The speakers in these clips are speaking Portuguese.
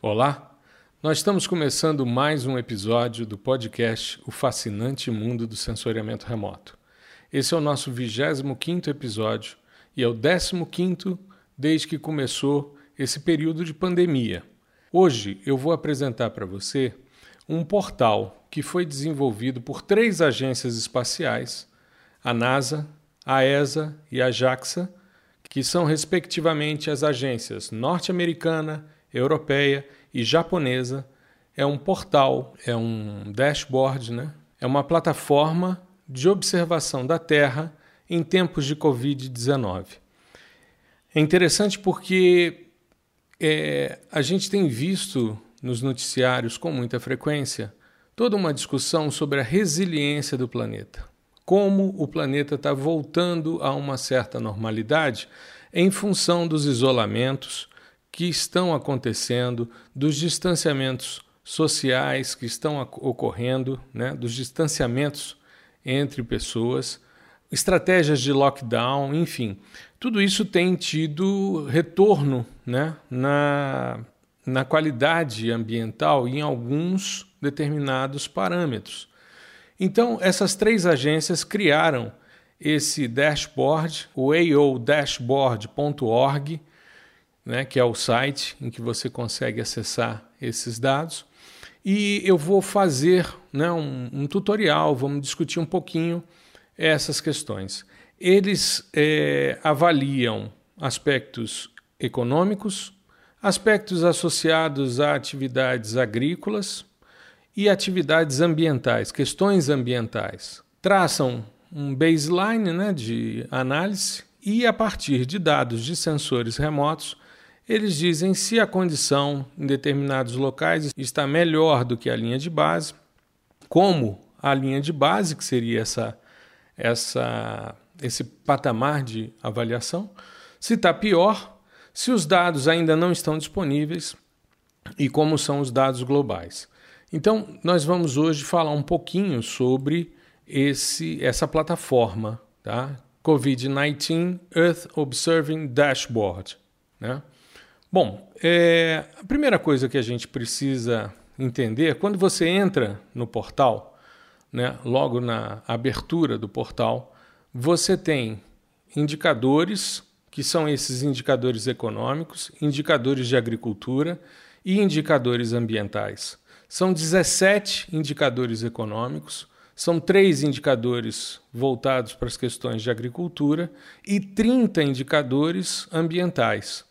Olá, nós estamos começando mais um episódio do podcast O Fascinante Mundo do Sensoriamento Remoto. Esse é o nosso 25 episódio e é o 15 desde que começou esse período de pandemia. Hoje eu vou apresentar para você um portal que foi desenvolvido por três agências espaciais, a NASA, a ESA e a JAXA, que são respectivamente as agências norte-americana, europeia e japonesa. É um portal, é um dashboard, né? é uma plataforma de observação da Terra em tempos de Covid-19. É interessante porque é, a gente tem visto nos noticiários com muita frequência toda uma discussão sobre a resiliência do planeta. Como o planeta está voltando a uma certa normalidade em função dos isolamentos, que estão acontecendo, dos distanciamentos sociais que estão ocorrendo, né, dos distanciamentos entre pessoas, estratégias de lockdown, enfim, tudo isso tem tido retorno né, na, na qualidade ambiental em alguns determinados parâmetros. Então, essas três agências criaram esse dashboard, o aodashboard.org, né, que é o site em que você consegue acessar esses dados. E eu vou fazer né, um, um tutorial, vamos discutir um pouquinho essas questões. Eles é, avaliam aspectos econômicos, aspectos associados a atividades agrícolas e atividades ambientais, questões ambientais. Traçam um baseline né, de análise e, a partir de dados de sensores remotos, eles dizem se a condição em determinados locais está melhor do que a linha de base, como a linha de base, que seria essa, essa, esse patamar de avaliação, se está pior, se os dados ainda não estão disponíveis e como são os dados globais. Então, nós vamos hoje falar um pouquinho sobre esse, essa plataforma, tá? COVID-19 Earth Observing Dashboard. Né? Bom, é, a primeira coisa que a gente precisa entender, quando você entra no portal, né, logo na abertura do portal, você tem indicadores, que são esses indicadores econômicos, indicadores de agricultura e indicadores ambientais. São 17 indicadores econômicos, são três indicadores voltados para as questões de agricultura e 30 indicadores ambientais.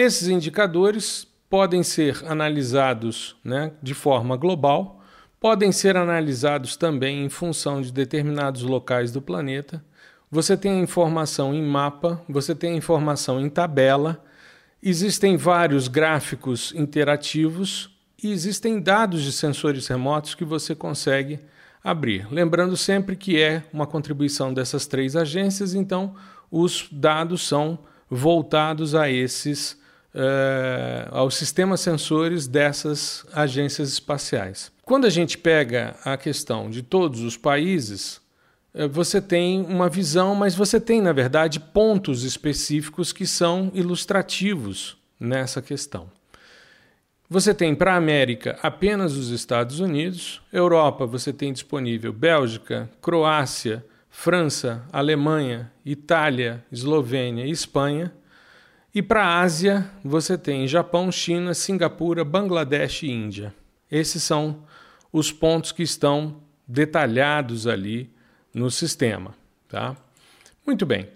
Esses indicadores podem ser analisados né, de forma global, podem ser analisados também em função de determinados locais do planeta. Você tem a informação em mapa, você tem a informação em tabela, existem vários gráficos interativos e existem dados de sensores remotos que você consegue abrir. Lembrando sempre que é uma contribuição dessas três agências, então os dados são voltados a esses uh, aos sistemas sensores dessas agências espaciais. Quando a gente pega a questão de todos os países, uh, você tem uma visão, mas você tem, na verdade, pontos específicos que são ilustrativos nessa questão. Você tem para a América apenas os Estados Unidos, Europa você tem disponível Bélgica, Croácia, França, Alemanha, Itália, Eslovênia e Espanha. E para a Ásia, você tem Japão, China, Singapura, Bangladesh e Índia. Esses são os pontos que estão detalhados ali no sistema. Tá? Muito bem.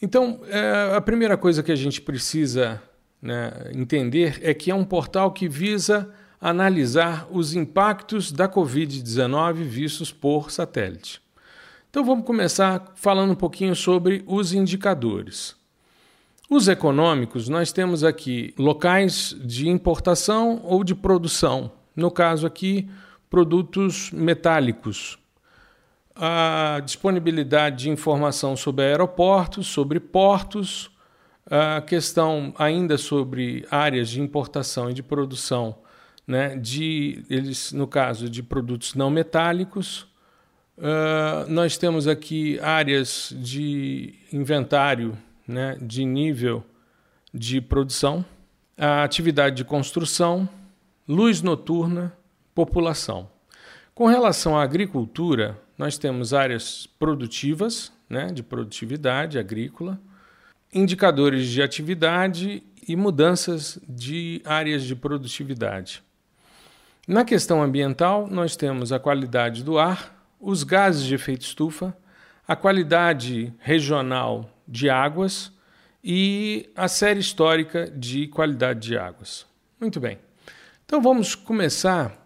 Então, é, a primeira coisa que a gente precisa né, entender é que é um portal que visa analisar os impactos da Covid-19 vistos por satélite. Então vamos começar falando um pouquinho sobre os indicadores. Os econômicos, nós temos aqui locais de importação ou de produção. No caso aqui, produtos metálicos. A disponibilidade de informação sobre aeroportos, sobre portos, a questão ainda sobre áreas de importação e de produção, né, de eles no caso de produtos não metálicos, uh, nós temos aqui áreas de inventário né, de nível de produção, a atividade de construção, luz noturna, população. Com relação à agricultura, nós temos áreas produtivas, né, de produtividade agrícola, indicadores de atividade e mudanças de áreas de produtividade. Na questão ambiental, nós temos a qualidade do ar, os gases de efeito estufa, a qualidade regional de águas e a série histórica de qualidade de águas. Muito bem. Então vamos começar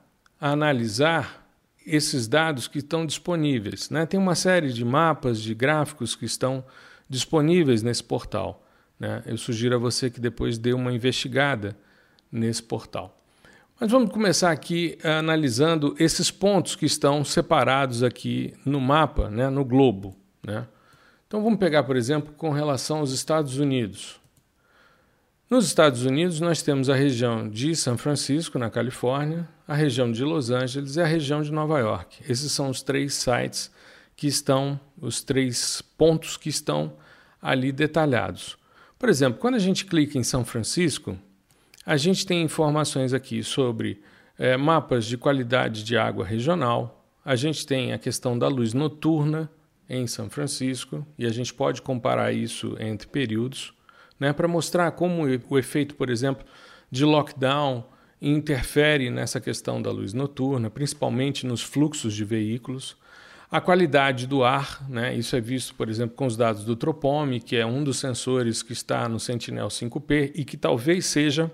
a analisar esses dados que estão disponíveis. Né? Tem uma série de mapas, de gráficos que estão disponíveis nesse portal. Né? Eu sugiro a você que depois dê uma investigada nesse portal. Mas vamos começar aqui analisando esses pontos que estão separados aqui no mapa, né? no globo. Né? Então vamos pegar, por exemplo, com relação aos Estados Unidos. Nos Estados Unidos, nós temos a região de São Francisco, na Califórnia, a região de Los Angeles e a região de Nova York. Esses são os três sites que estão, os três pontos que estão ali detalhados. Por exemplo, quando a gente clica em São Francisco, a gente tem informações aqui sobre é, mapas de qualidade de água regional, a gente tem a questão da luz noturna em São Francisco e a gente pode comparar isso entre períodos né, para mostrar como o efeito, por exemplo, de lockdown interfere nessa questão da luz noturna, principalmente nos fluxos de veículos. A qualidade do ar, né, isso é visto, por exemplo, com os dados do Tropome, que é um dos sensores que está no Sentinel 5P e que talvez seja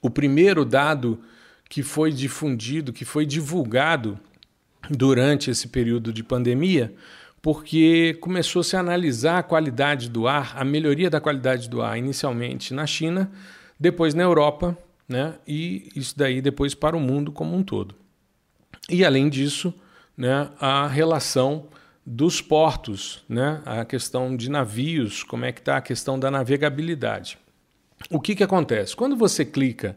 o primeiro dado que foi difundido, que foi divulgado durante esse período de pandemia, porque começou-se a analisar a qualidade do ar, a melhoria da qualidade do ar, inicialmente na China, depois na Europa, né? e isso daí depois para o mundo como um todo. E além disso, né, a relação dos portos, né, a questão de navios, como é que está a questão da navegabilidade. O que, que acontece? Quando você clica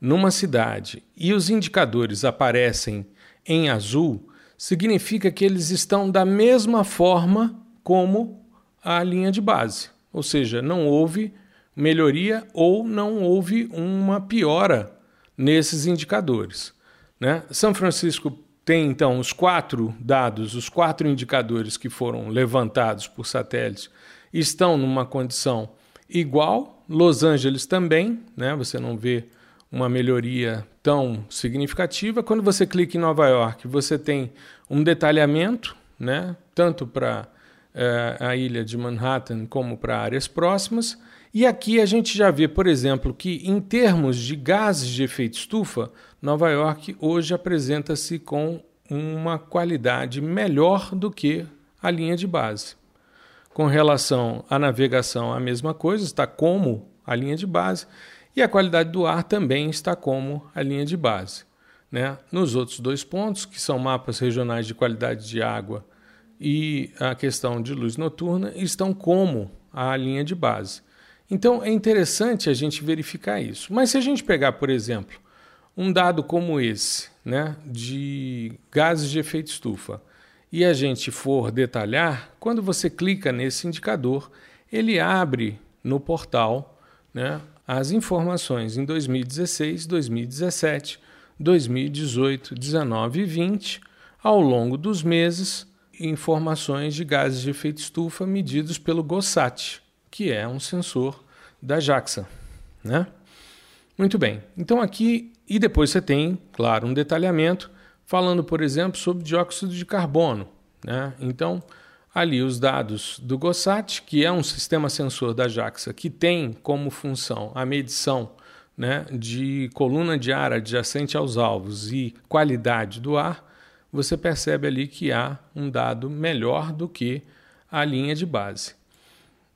numa cidade e os indicadores aparecem em azul, significa que eles estão da mesma forma como a linha de base. Ou seja, não houve melhoria ou não houve uma piora nesses indicadores. Né? São Francisco tem então os quatro dados, os quatro indicadores que foram levantados por satélite estão numa condição igual. Los Angeles também, né? Você não vê uma melhoria tão significativa. Quando você clica em Nova York, você tem um detalhamento, né, tanto para é, a ilha de Manhattan como para áreas próximas. E aqui a gente já vê, por exemplo, que em termos de gases de efeito estufa, Nova York hoje apresenta-se com uma qualidade melhor do que a linha de base. Com relação à navegação, a mesma coisa, está como a linha de base. E a qualidade do ar também está como a linha de base. Né? Nos outros dois pontos, que são mapas regionais de qualidade de água e a questão de luz noturna, estão como a linha de base. Então é interessante a gente verificar isso. Mas se a gente pegar, por exemplo, um dado como esse, né, de gases de efeito estufa, e a gente for detalhar, quando você clica nesse indicador, ele abre no portal né, as informações em 2016, 2017, 2018, 19 e 20, ao longo dos meses, informações de gases de efeito estufa medidos pelo GOSAT, que é um sensor da JAXA. Né? Muito bem, então aqui, e depois você tem, claro, um detalhamento falando, por exemplo, sobre dióxido de carbono. Né? Então, ali os dados do GOSAT, que é um sistema sensor da JAXA, que tem como função a medição né, de coluna de ar adjacente aos alvos e qualidade do ar, você percebe ali que há um dado melhor do que a linha de base.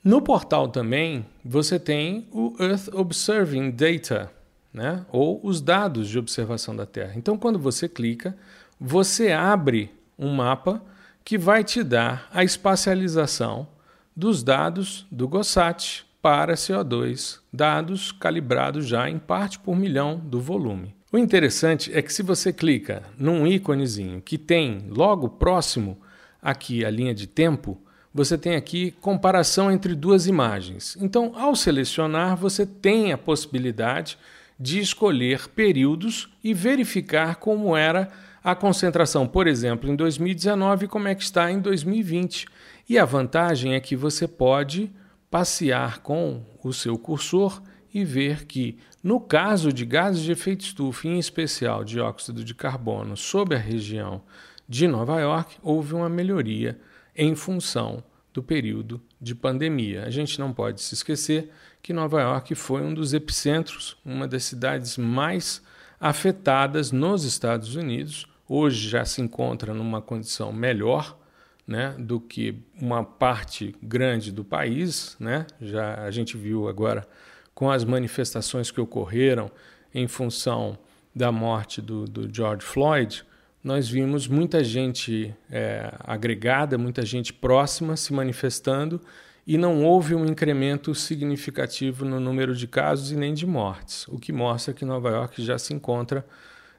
No portal também você tem o Earth Observing Data, né, ou os dados de observação da Terra. Então, quando você clica, você abre um mapa que vai te dar a espacialização dos dados do GOSAT para CO2, dados calibrados já em parte por milhão do volume. O interessante é que se você clica num íconezinho que tem logo próximo aqui a linha de tempo, você tem aqui comparação entre duas imagens. Então, ao selecionar, você tem a possibilidade de escolher períodos e verificar como era a concentração, por exemplo, em 2019 e como é que está em 2020. E a vantagem é que você pode passear com o seu cursor e ver que, no caso de gases de efeito estufa, em especial dióxido de carbono, sob a região de Nova York, houve uma melhoria em função do período de pandemia. A gente não pode se esquecer que Nova York foi um dos epicentros, uma das cidades mais afetadas nos Estados Unidos. Hoje já se encontra numa condição melhor né, do que uma parte grande do país. Né? Já a gente viu agora com as manifestações que ocorreram em função da morte do, do George Floyd, nós vimos muita gente é, agregada, muita gente próxima se manifestando e não houve um incremento significativo no número de casos e nem de mortes, o que mostra que Nova York já se encontra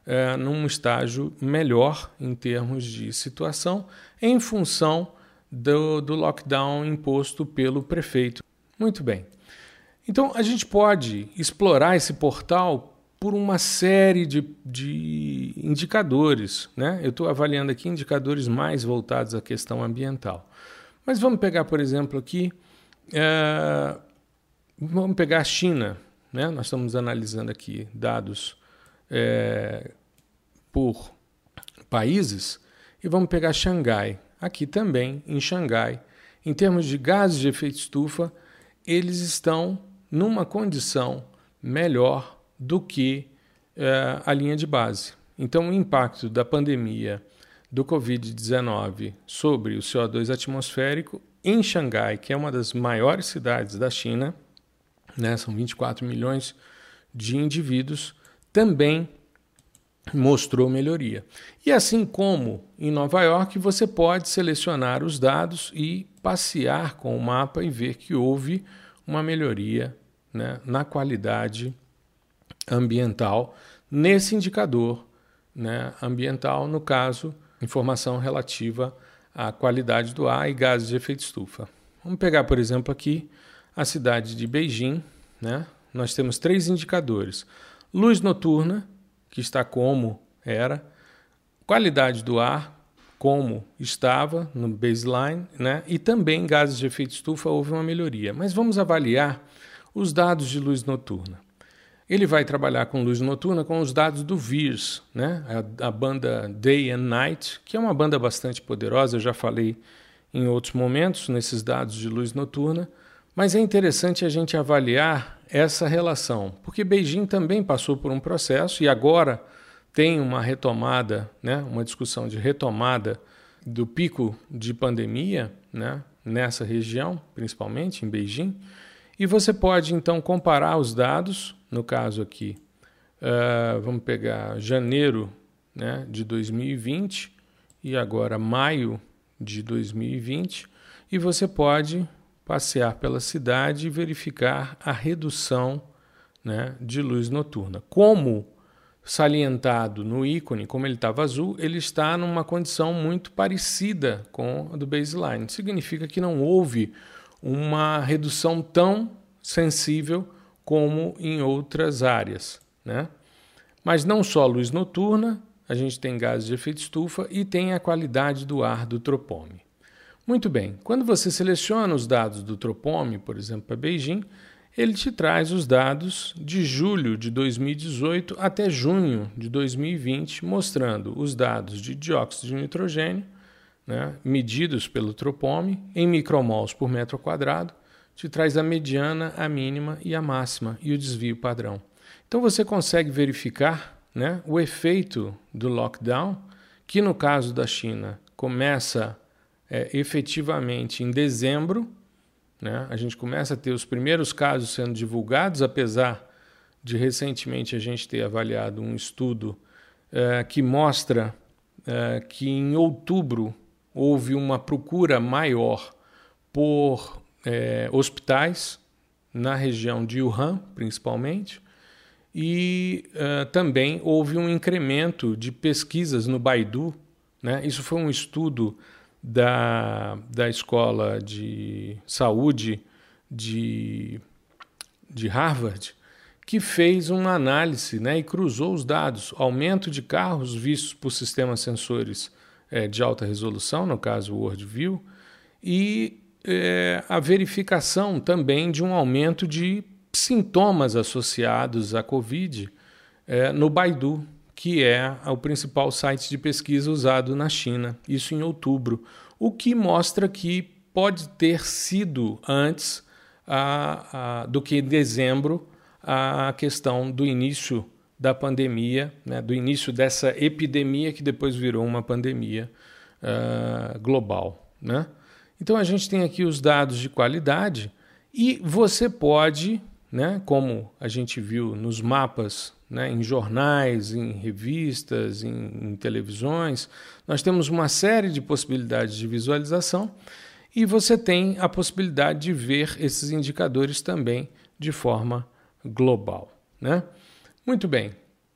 é, num estágio melhor em termos de situação, em função do, do lockdown imposto pelo prefeito. Muito bem. Então, a gente pode explorar esse portal por uma série de, de indicadores. Né? Eu estou avaliando aqui indicadores mais voltados à questão ambiental. Mas vamos pegar, por exemplo, aqui, é, vamos pegar a China. Né? Nós estamos analisando aqui dados é, por países e vamos pegar Xangai. Aqui também, em Xangai, em termos de gases de efeito estufa, eles estão numa condição melhor do que uh, a linha de base. Então, o impacto da pandemia do Covid-19 sobre o CO2 atmosférico em Xangai, que é uma das maiores cidades da China, né, são 24 milhões de indivíduos, também mostrou melhoria. E assim como em Nova York, você pode selecionar os dados e passear com o mapa e ver que houve uma melhoria né, na qualidade ambiental nesse indicador né, ambiental, no caso, informação relativa à qualidade do ar e gases de efeito estufa. Vamos pegar, por exemplo, aqui a cidade de Beijing. Né? Nós temos três indicadores: luz noturna, que está como era, qualidade do ar, como estava no baseline, né? e também gases de efeito estufa houve uma melhoria. Mas vamos avaliar os dados de luz noturna. Ele vai trabalhar com luz noturna com os dados do VIRS, né? a, a banda Day and Night, que é uma banda bastante poderosa, eu já falei em outros momentos nesses dados de luz noturna, mas é interessante a gente avaliar essa relação, porque Beijing também passou por um processo e agora tem uma retomada, né, uma discussão de retomada do pico de pandemia né, nessa região, principalmente em Beijing, e você pode então comparar os dados no caso aqui, uh, vamos pegar janeiro né, de 2020 e agora maio de 2020, e você pode passear pela cidade e verificar a redução né, de luz noturna. Como salientado no ícone, como ele estava azul, ele está numa condição muito parecida com a do baseline. Significa que não houve uma redução tão sensível como em outras áreas. Né? Mas não só luz noturna, a gente tem gases de efeito estufa e tem a qualidade do ar do Tropome. Muito bem, quando você seleciona os dados do Tropome, por exemplo, para Beijing, ele te traz os dados de julho de 2018 até junho de 2020, mostrando os dados de dióxido de nitrogênio, né, medidos pelo Tropome, em micromols por metro quadrado, te traz a mediana, a mínima e a máxima e o desvio padrão. Então você consegue verificar né, o efeito do lockdown, que no caso da China começa é, efetivamente em dezembro. Né, a gente começa a ter os primeiros casos sendo divulgados, apesar de recentemente a gente ter avaliado um estudo é, que mostra é, que em outubro houve uma procura maior por é, hospitais na região de Wuhan, principalmente, e uh, também houve um incremento de pesquisas no Baidu. Né? Isso foi um estudo da, da Escola de Saúde de, de Harvard, que fez uma análise né, e cruzou os dados. Aumento de carros vistos por sistemas sensores é, de alta resolução, no caso o WorldView, e é, a verificação também de um aumento de sintomas associados à Covid é, no Baidu, que é o principal site de pesquisa usado na China, isso em outubro, o que mostra que pode ter sido antes a, a, do que em dezembro a questão do início da pandemia, né, do início dessa epidemia que depois virou uma pandemia uh, global. Né? Então a gente tem aqui os dados de qualidade e você pode, né, como a gente viu nos mapas, né, em jornais, em revistas, em, em televisões, nós temos uma série de possibilidades de visualização e você tem a possibilidade de ver esses indicadores também de forma global. Né? Muito bem.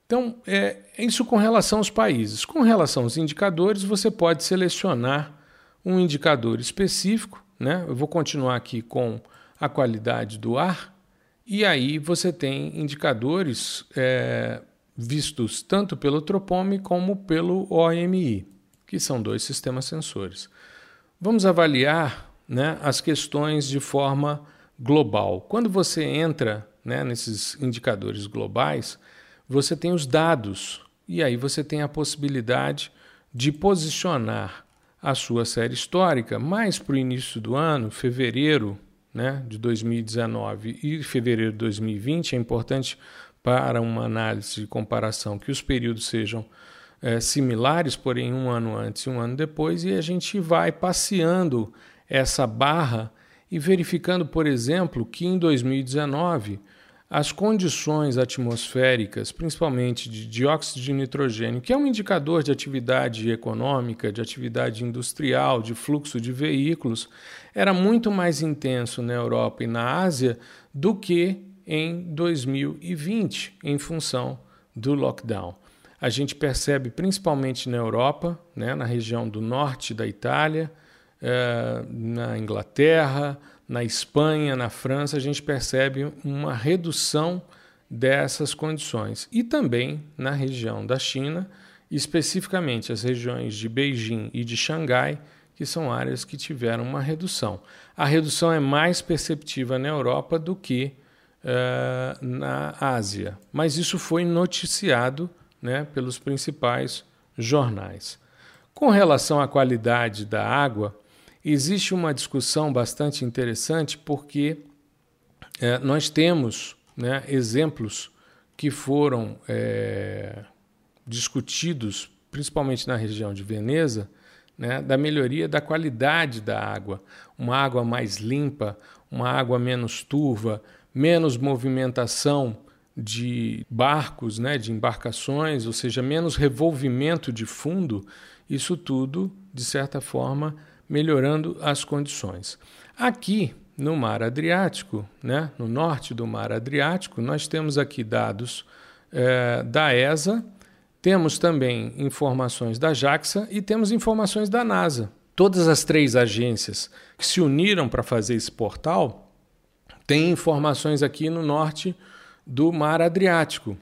Então, é, isso com relação aos países. Com relação aos indicadores, você pode selecionar um indicador específico. Né? Eu vou continuar aqui com a qualidade do ar, e aí você tem indicadores é, vistos tanto pelo Tropome como pelo OMI, que são dois sistemas sensores. Vamos avaliar né, as questões de forma global. Quando você entra né, nesses indicadores globais, você tem os dados e aí você tem a possibilidade de posicionar a sua série histórica mais para o início do ano, fevereiro né, de 2019 e fevereiro de 2020. É importante para uma análise de comparação que os períodos sejam é, similares, porém um ano antes e um ano depois, e a gente vai passeando essa barra e verificando, por exemplo, que em 2019 as condições atmosféricas, principalmente de dióxido de nitrogênio, que é um indicador de atividade econômica, de atividade industrial, de fluxo de veículos, era muito mais intenso na Europa e na Ásia do que em 2020, em função do lockdown. A gente percebe principalmente na Europa, né, na região do norte da Itália, eh, na Inglaterra, na Espanha, na França, a gente percebe uma redução dessas condições. E também na região da China, especificamente as regiões de Beijing e de Xangai, que são áreas que tiveram uma redução. A redução é mais perceptiva na Europa do que uh, na Ásia, mas isso foi noticiado né, pelos principais jornais. Com relação à qualidade da água, existe uma discussão bastante interessante porque é, nós temos né, exemplos que foram é, discutidos, principalmente na região de Veneza, né, da melhoria da qualidade da água. Uma água mais limpa, uma água menos turva, menos movimentação de barcos, né, de embarcações, ou seja, menos revolvimento de fundo. Isso tudo, de certa forma, melhorando as condições. Aqui no Mar Adriático, né, no norte do Mar Adriático, nós temos aqui dados é, da ESA, temos também informações da JAXA e temos informações da NASA. Todas as três agências que se uniram para fazer esse portal têm informações aqui no norte do Mar Adriático.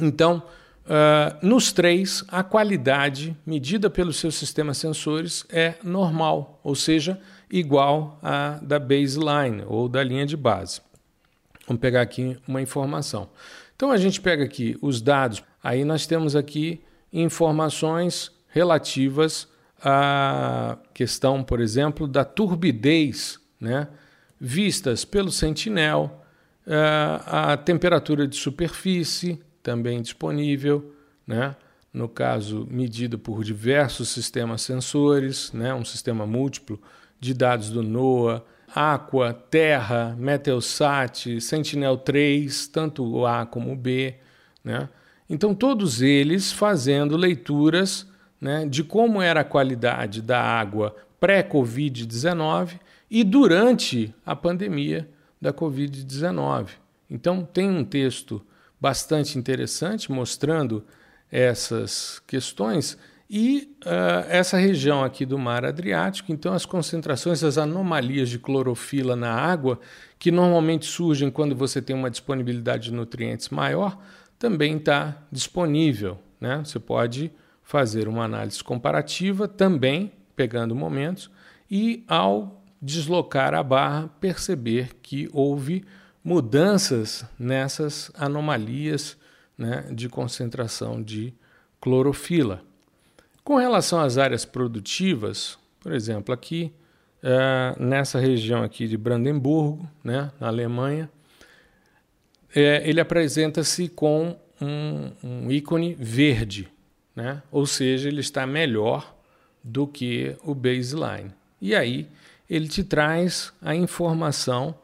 Então, Uh, nos três, a qualidade medida pelos seus sistemas sensores é normal, ou seja, igual à da baseline ou da linha de base. Vamos pegar aqui uma informação. Então a gente pega aqui os dados, aí nós temos aqui informações relativas à questão, por exemplo, da turbidez, né, vistas pelo Sentinel, uh, a temperatura de superfície, também disponível, né? no caso, medido por diversos sistemas sensores, né? um sistema múltiplo de dados do NOAA, Aqua, Terra, Meteosat, Sentinel-3, tanto o A como o B. Né? Então, todos eles fazendo leituras né, de como era a qualidade da água pré-Covid-19 e durante a pandemia da Covid-19. Então, tem um texto bastante interessante, mostrando essas questões. E uh, essa região aqui do mar Adriático, então, as concentrações, as anomalias de clorofila na água, que normalmente surgem quando você tem uma disponibilidade de nutrientes maior, também está disponível. Né? Você pode fazer uma análise comparativa também, pegando momentos, e ao deslocar a barra, perceber que houve mudanças nessas anomalias né, de concentração de clorofila. Com relação às áreas produtivas, por exemplo, aqui uh, nessa região aqui de Brandemburgo, né, na Alemanha, é, ele apresenta-se com um, um, ícone verde, né? ou seja, ele está melhor do que o baseline. E aí ele te traz a informação,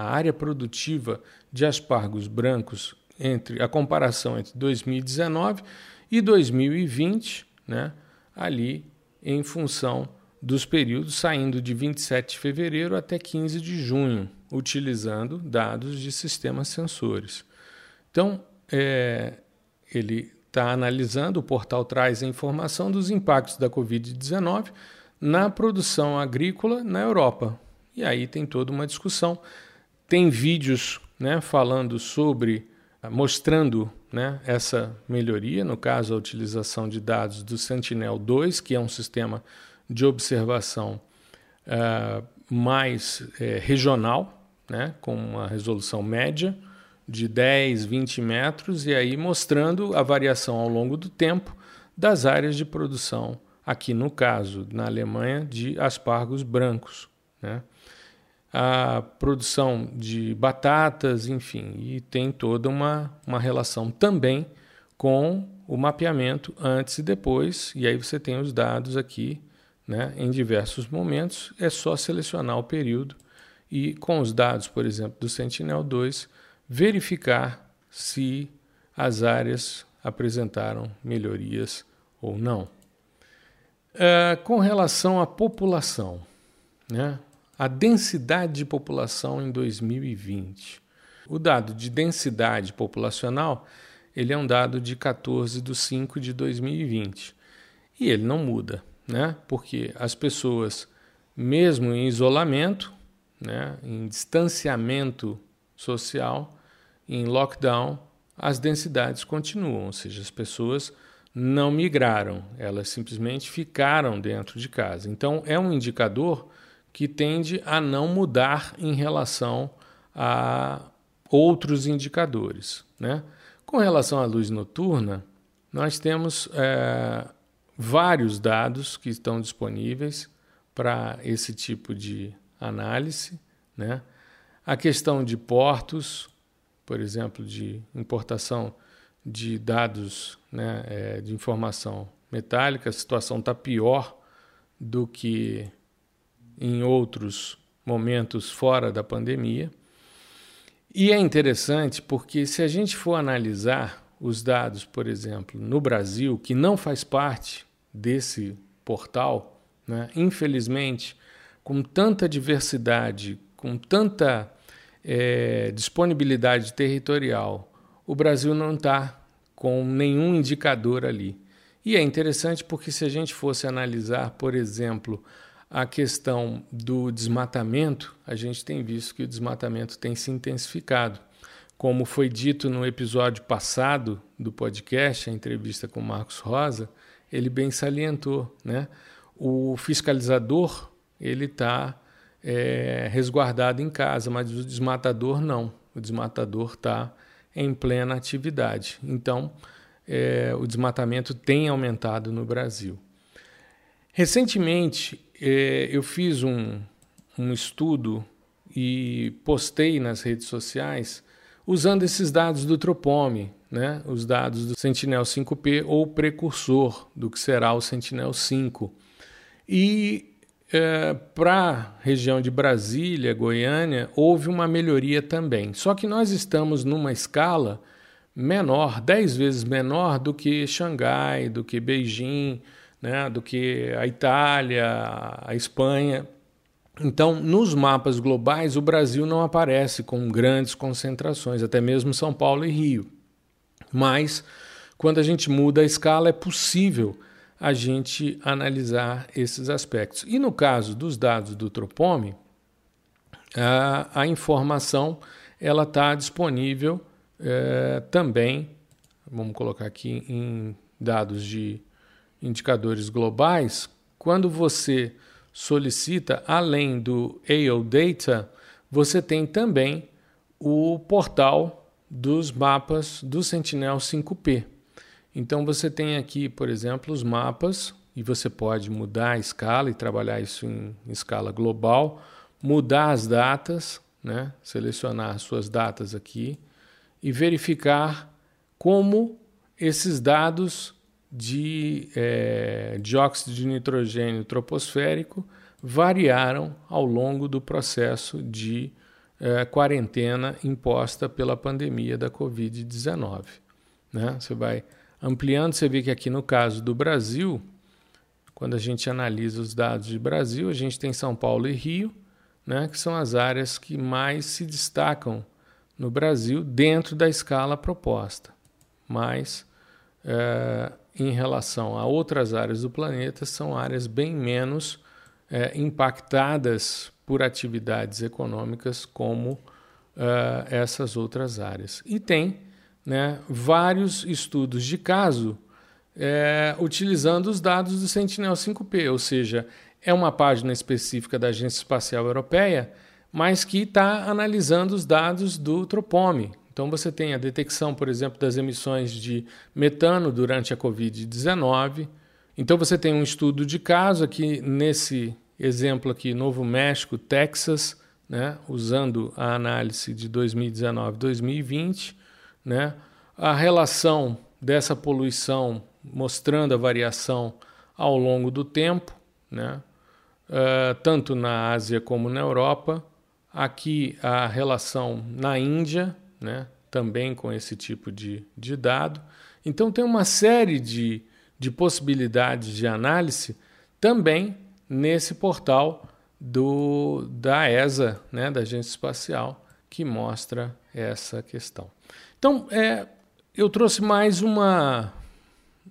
a área produtiva de aspargos brancos entre a comparação entre 2019 e 2020, né? ali em função dos períodos saindo de 27 de fevereiro até 15 de junho, utilizando dados de sistemas sensores. Então, é, ele está analisando, o portal traz a informação dos impactos da Covid-19 na produção agrícola na Europa. E aí tem toda uma discussão. Tem vídeos né, falando sobre, mostrando né, essa melhoria, no caso a utilização de dados do Sentinel-2, que é um sistema de observação uh, mais uh, regional, né, com uma resolução média de 10, 20 metros, e aí mostrando a variação ao longo do tempo das áreas de produção, aqui no caso, na Alemanha, de aspargos brancos. Né? A produção de batatas, enfim, e tem toda uma, uma relação também com o mapeamento antes e depois, e aí você tem os dados aqui né, em diversos momentos, é só selecionar o período e com os dados, por exemplo, do Sentinel-2, verificar se as áreas apresentaram melhorias ou não. É, com relação à população, né, a densidade de população em 2020. O dado de densidade populacional ele é um dado de 14 de 5 de 2020 e ele não muda né? porque as pessoas, mesmo em isolamento, né, em distanciamento social, em lockdown, as densidades continuam, ou seja, as pessoas não migraram, elas simplesmente ficaram dentro de casa. Então, é um indicador que tende a não mudar em relação a outros indicadores. Né? Com relação à luz noturna, nós temos é, vários dados que estão disponíveis para esse tipo de análise. Né? A questão de portos, por exemplo, de importação de dados né, é, de informação metálica, a situação está pior do que em outros momentos fora da pandemia. E é interessante porque, se a gente for analisar os dados, por exemplo, no Brasil, que não faz parte desse portal, né, infelizmente, com tanta diversidade, com tanta é, disponibilidade territorial, o Brasil não está com nenhum indicador ali. E é interessante porque, se a gente fosse analisar, por exemplo, a questão do desmatamento, a gente tem visto que o desmatamento tem se intensificado. Como foi dito no episódio passado do podcast, a entrevista com Marcos Rosa, ele bem salientou, né? O fiscalizador ele está é, resguardado em casa, mas o desmatador não. O desmatador está em plena atividade. Então, é, o desmatamento tem aumentado no Brasil. Recentemente, é, eu fiz um, um estudo e postei nas redes sociais usando esses dados do Tropome, né, os dados do Sentinel 5P ou precursor do que será o Sentinel 5. E é, para a região de Brasília, Goiânia, houve uma melhoria também. Só que nós estamos numa escala menor, 10 vezes menor do que Xangai, do que Beijing, né, do que a Itália, a Espanha. Então, nos mapas globais, o Brasil não aparece com grandes concentrações, até mesmo São Paulo e Rio. Mas, quando a gente muda a escala, é possível a gente analisar esses aspectos. E no caso dos dados do Tropome, a, a informação ela está disponível é, também, vamos colocar aqui em dados de indicadores globais, quando você solicita, além do AO Data, você tem também o portal dos mapas do Sentinel 5P. Então você tem aqui, por exemplo, os mapas e você pode mudar a escala e trabalhar isso em, escala global, mudar as datas, né? selecionar as suas datas aqui e verificar como esses dados de é, dióxido de nitrogênio troposférico variaram ao longo do processo de é, quarentena imposta pela pandemia da Covid-19. Né? Você vai ampliando, você vê que aqui no caso do Brasil, quando a gente analisa os dados de Brasil, a gente tem São Paulo e Rio, né, que são as áreas que mais se destacam no Brasil dentro da escala proposta. Mas, é, em relação a outras áreas do planeta, são áreas bem menos é, impactadas por atividades econômicas como é, essas outras áreas. E tem né, vários estudos de caso é, utilizando os dados do Sentinel-5P, ou seja, é uma página específica da Agência Espacial Europeia, mas que está analisando os dados do Tropome. Então você tem a detecção, por exemplo, das emissões de metano durante a Covid-19. Então você tem um estudo de caso aqui nesse exemplo aqui, Novo México, Texas, né, usando a análise de 2019-2020, né, a relação dessa poluição mostrando a variação ao longo do tempo, né, uh, tanto na Ásia como na Europa. Aqui a relação na Índia, né, também com esse tipo de, de dado. Então tem uma série de, de possibilidades de análise também nesse portal do, da ESA, né, da Agência Espacial, que mostra essa questão. Então, é, eu trouxe mais uma,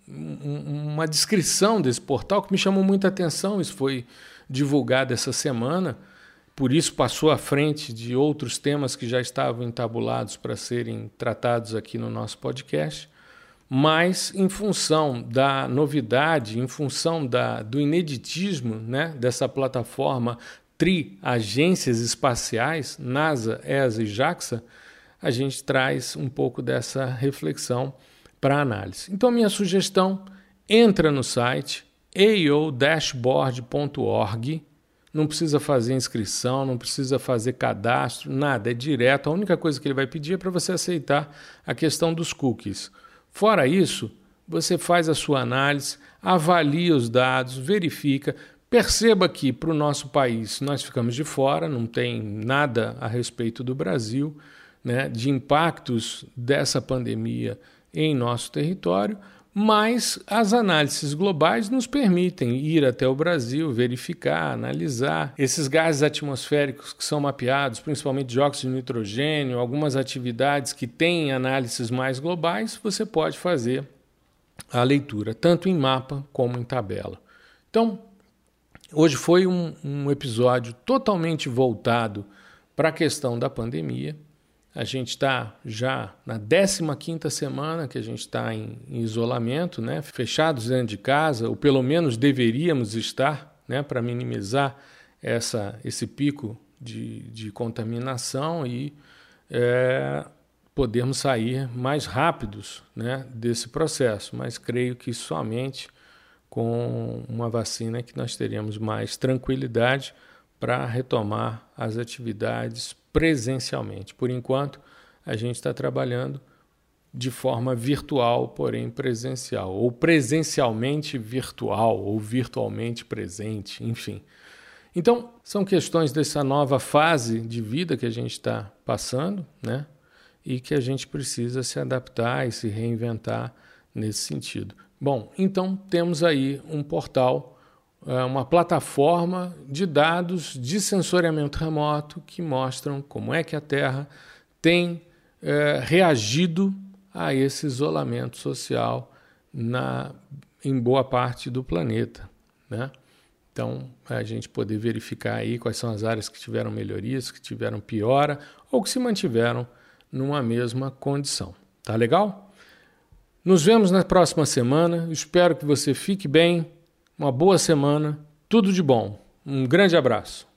uma descrição desse portal que me chamou muita atenção. Isso foi divulgado essa semana, por isso passou à frente de outros temas que já estavam entabulados para serem tratados aqui no nosso podcast. Mas, em função da novidade, em função da, do ineditismo né, dessa plataforma tri agências espaciais, NASA, ESA e JAXA, a gente traz um pouco dessa reflexão para análise. Então, minha sugestão, entra no site aodashboard.org, não precisa fazer inscrição, não precisa fazer cadastro, nada, é direto. A única coisa que ele vai pedir é para você aceitar a questão dos cookies. Fora isso, você faz a sua análise, avalia os dados, verifica, perceba que para o nosso país nós ficamos de fora, não tem nada a respeito do Brasil, né, de impactos dessa pandemia em nosso território, mas as análises globais nos permitem ir até o Brasil, verificar, analisar esses gases atmosféricos que são mapeados, principalmente dióxido de nitrogênio, algumas atividades que têm análises mais globais, você pode fazer a leitura, tanto em mapa como em tabela. Então, hoje foi um, um episódio totalmente voltado para a questão da pandemia a gente está já na 15 semana que a gente está em, em, isolamento, né? fechados dentro de casa, ou pelo menos deveríamos estar, né? para minimizar essa, esse pico de, de contaminação e é, podermos sair mais rápidos né? desse processo. Mas creio que somente com uma vacina que nós teremos mais tranquilidade para retomar as atividades presencialmente. Por enquanto, a gente está trabalhando de forma virtual, porém presencial, ou presencialmente virtual, ou virtualmente presente, enfim. Então, são questões dessa nova fase de vida que a gente está passando, né? E que a gente precisa se adaptar e se reinventar nesse sentido. Bom, então temos aí um portal uma plataforma de dados de sensoriamento remoto que mostram como é que a Terra tem é, reagido a esse isolamento social na, em boa parte do planeta. Né? Então, a gente poder verificar aí quais são as áreas que tiveram melhorias, que tiveram piora ou que se mantiveram numa mesma condição. Tá legal? Nos vemos na próxima semana. Espero que você fique bem. Uma boa semana. Tudo de bom. Um grande abraço.